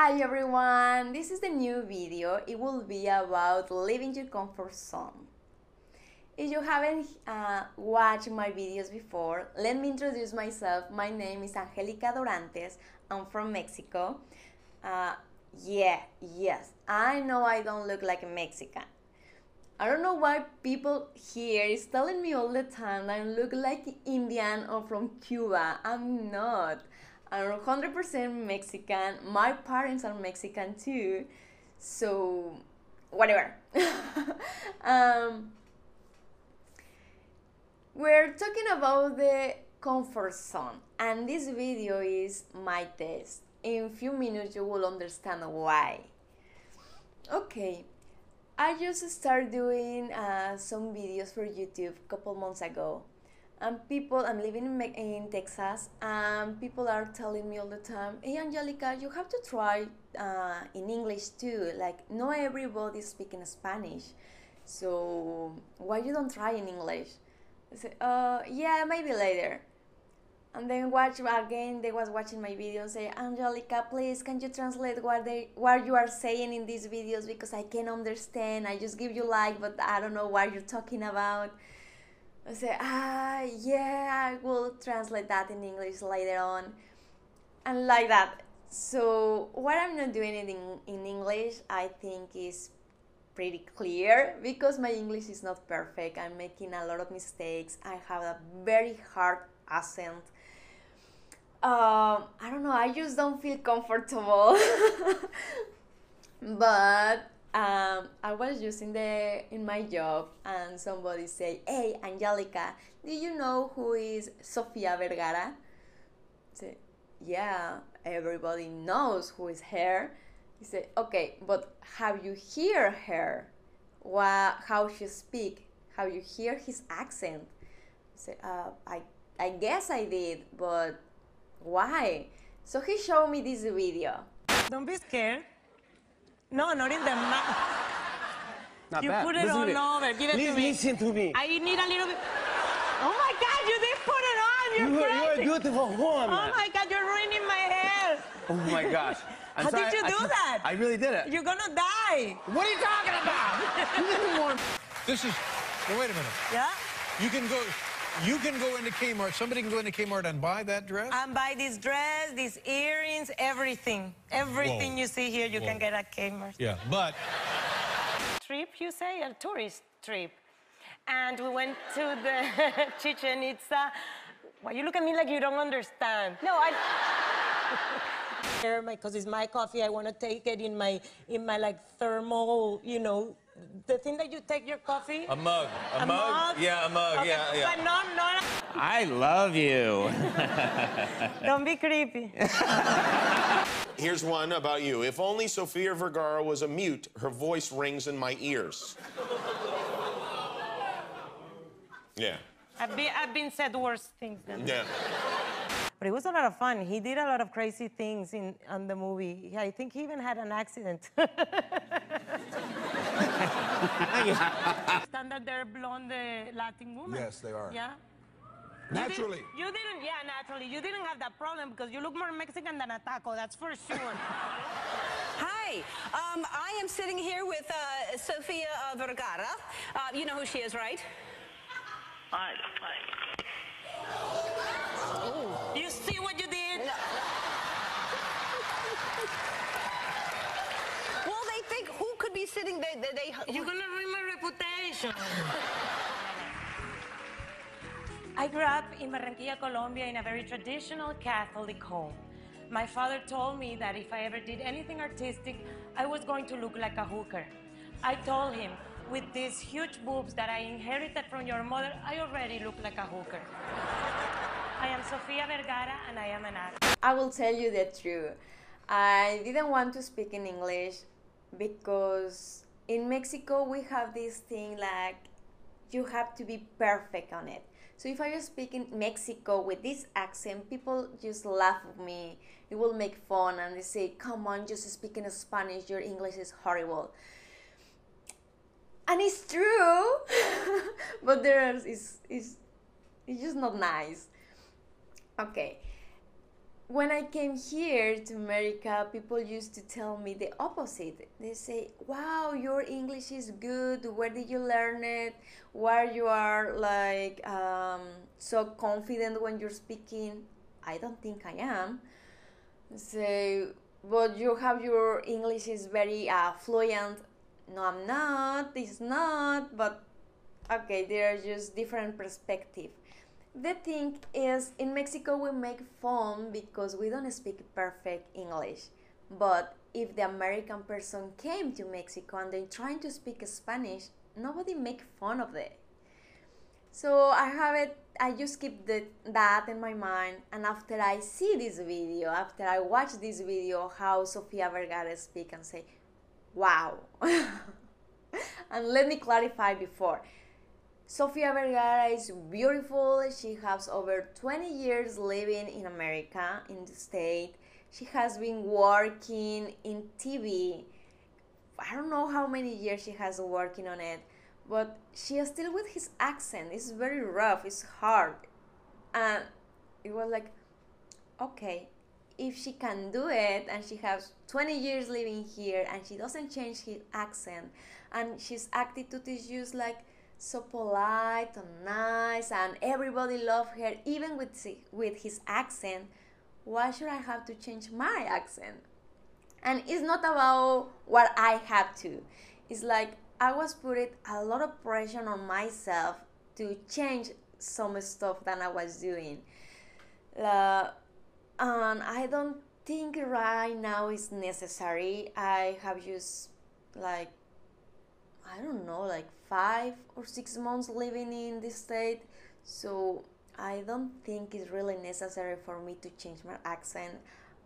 Hi everyone, this is the new video. It will be about leaving your comfort zone. If you haven't uh, watched my videos before, let me introduce myself. My name is Angelica Dorantes. I'm from Mexico. Uh, yeah, yes, I know I don't look like a Mexican. I don't know why people here is telling me all the time I look like Indian or from Cuba. I'm not. I'm 100% Mexican. My parents are Mexican too. So, whatever. um, we're talking about the comfort zone, and this video is my test. In a few minutes, you will understand why. Okay, I just started doing uh, some videos for YouTube a couple months ago and people i'm living in, in texas and people are telling me all the time hey angelica you have to try uh, in english too like not everybody is speaking spanish so why you don't try in english? I said uh, yeah maybe later. And then watch again they was watching my video and say angelica please can you translate what they what you are saying in these videos? Because i can't understand. I just give you like but i don't know what you're talking about I say, ah, yeah, I will translate that in English later on. And like that. So, what I'm not doing it in, in English, I think is pretty clear because my English is not perfect. I'm making a lot of mistakes. I have a very hard accent. Um, I don't know, I just don't feel comfortable. but was using the in my job, and somebody say, "Hey, Angelica, do you know who is Sofia Vergara?" Say, "Yeah, everybody knows who is her." He said, "Okay, but have you hear her? What, how she speak? How you hear his accent?" I said, uh, "I, I guess I did, but why?" So he showed me this video. Don't be scared. No, not in the mouth. Not You bad. put it Listen to me. over. Give it Please to me. listen to me. I need a little bit. Oh my God, you did put it on. You're You are, you are a beautiful woman. Oh my God, you're ruining my hair. Oh my gosh. I'm How sorry, did you do can't- that? I really did it. You're gonna die. What are you talking about? You didn't want- This is. Well, wait a minute. Yeah? You can go. You can go into Kmart. Somebody can go into Kmart and buy that dress. And buy this dress, these earrings, everything. Everything Whoa. you see here, you can get at Kmart. yeah, but Trip, you say? A tourist trip. And we went to the Chichen Itza. Why you look at me like you don't understand? No, I. Here, Because it's my coffee, I want to take it in my in my like thermal, you know, the thing that you take your coffee. A mug. A, mug? Yeah, a mug. Okay, Yeah, yeah. But no, no, I love you. don't be creepy. Here's one about you. If only Sofia Vergara was a mute, her voice rings in my ears. Yeah, I've been I've been said worse things than yeah. But it was a lot of fun. He did a lot of crazy things in on the movie. I think he even had an accident. Standard there, blonde uh, Latin woman. Yes, they are. Yeah. Naturally. You, did, you didn't, yeah, naturally. You didn't have that problem because you look more Mexican than a taco. That's for sure. Hi, um, I am sitting here with uh, Sofia uh, Vergara. Uh, you know who she is, right? you see what you did? Well, they think who could be sitting there? They, they, You're gonna ruin my reputation. I grew up in Barranquilla, Colombia, in a very traditional Catholic home. My father told me that if I ever did anything artistic, I was going to look like a hooker. I told him, with these huge boobs that I inherited from your mother, I already look like a hooker. I am Sofia Vergara and I am an actor. I will tell you the truth. I didn't want to speak in English because in Mexico we have this thing like you have to be perfect on it. So if I just speak in Mexico with this accent, people just laugh at me. They will make fun and they say, "Come on, just speak in Spanish. Your English is horrible." And it's true, but there is is it's just not nice. Okay. When I came here to America, people used to tell me the opposite. They say, "Wow, your English is good. Where did you learn it? Why you are like um, so confident when you're speaking?" I don't think I am. So, but you have your English is very uh, fluent. No, I'm not. It's not. But okay, there are just different perspective the thing is in mexico we make fun because we don't speak perfect english. But if the american person came to mexico and they trying to speak spanish nobody make fun of it. So i have it i just keep the, that in my mind and after i see this video after i watch this video how sofia vergara speak and say wow. And let me clarify before Sofia Vergara is beautiful. She has over 20 years living in America, in the state. She has been working in TV. I don't know how many years she has working on it, but she is still with his accent. It's very rough. It's hard, and it was like, okay, if she can do it and she has 20 years living here and she doesn't change his accent and she's attitude is just like so polite and nice and everybody loved her even with with his accent. Why should i have to change my accent? And it's not about what i have to. It's like i was putting a lot of pressure on myself to change some stuff that i was doing. Uh, and i don't think right now is necessary. I have just like I don't know, like five or six months living in this state. So I don't think it's really necessary for me to change my accent.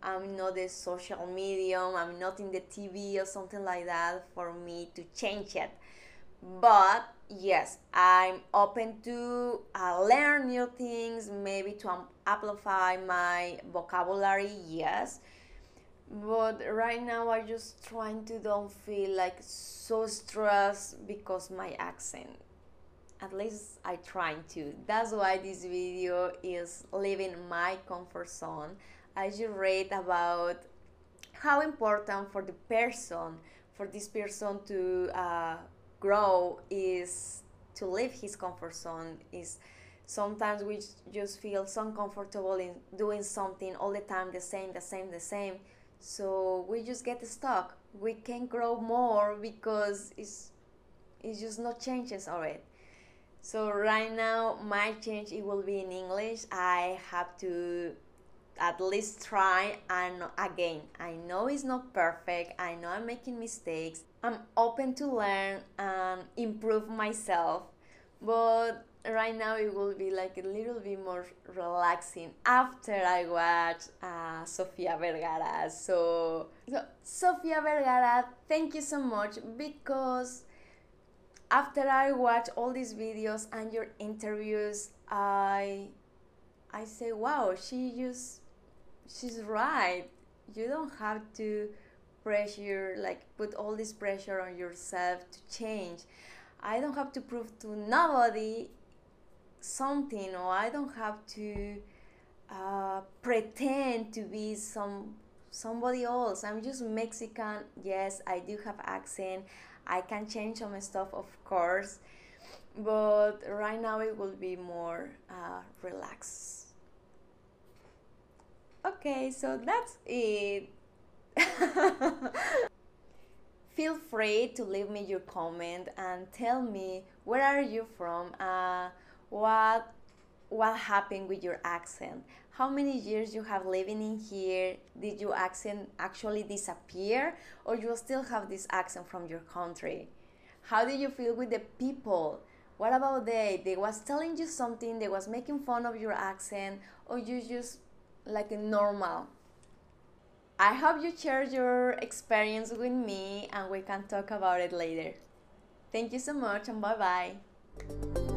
I'm not a social medium, I'm not in the TV or something like that for me to change it. But yes, I'm open to uh, learn new things, maybe to amplify my vocabulary, yes but right now i just trying to don't feel like so stressed because my accent. At least i trying to. That's why this video is leaving my comfort zone. I just read about how important for the person for this person to uh, grow is to leave his comfort zone is sometimes we just feel so uncomfortable in doing something all the time the same the same the same so we just get stuck. We can't grow more because it's it's just not changes already. So right now my change it will be in english. I have to at least try and again i know it's not perfect. I know i'm making mistakes. I'm open to learn and improve myself. But right now it will be like a little bit more relaxing after I watch uh, Sofia Vergara. So, so Sofia Vergara, thank you so much because after I watch all these videos and your interviews, I I say, wow, she just she's right. You don't have to pressure like put all this pressure on yourself to change. I don't have to prove to nobody something or I don't have to uh, pretend to be some somebody else. I'm just Mexican. Yes, I do have accent. I can change some stuff, of course, but right now it will be more uh, relaxed. Okay, so that's it. Feel free to leave me your comment and tell me where are you from. Uh, what what happened with your accent? How many years you have living in here? Did your accent actually disappear or you still have this accent from your country? How did you feel with the people? What about they? They was telling you something they was making fun of your accent or you just like a normal? I hope you share your experience with me and we can talk about it later. Thank you so much and bye bye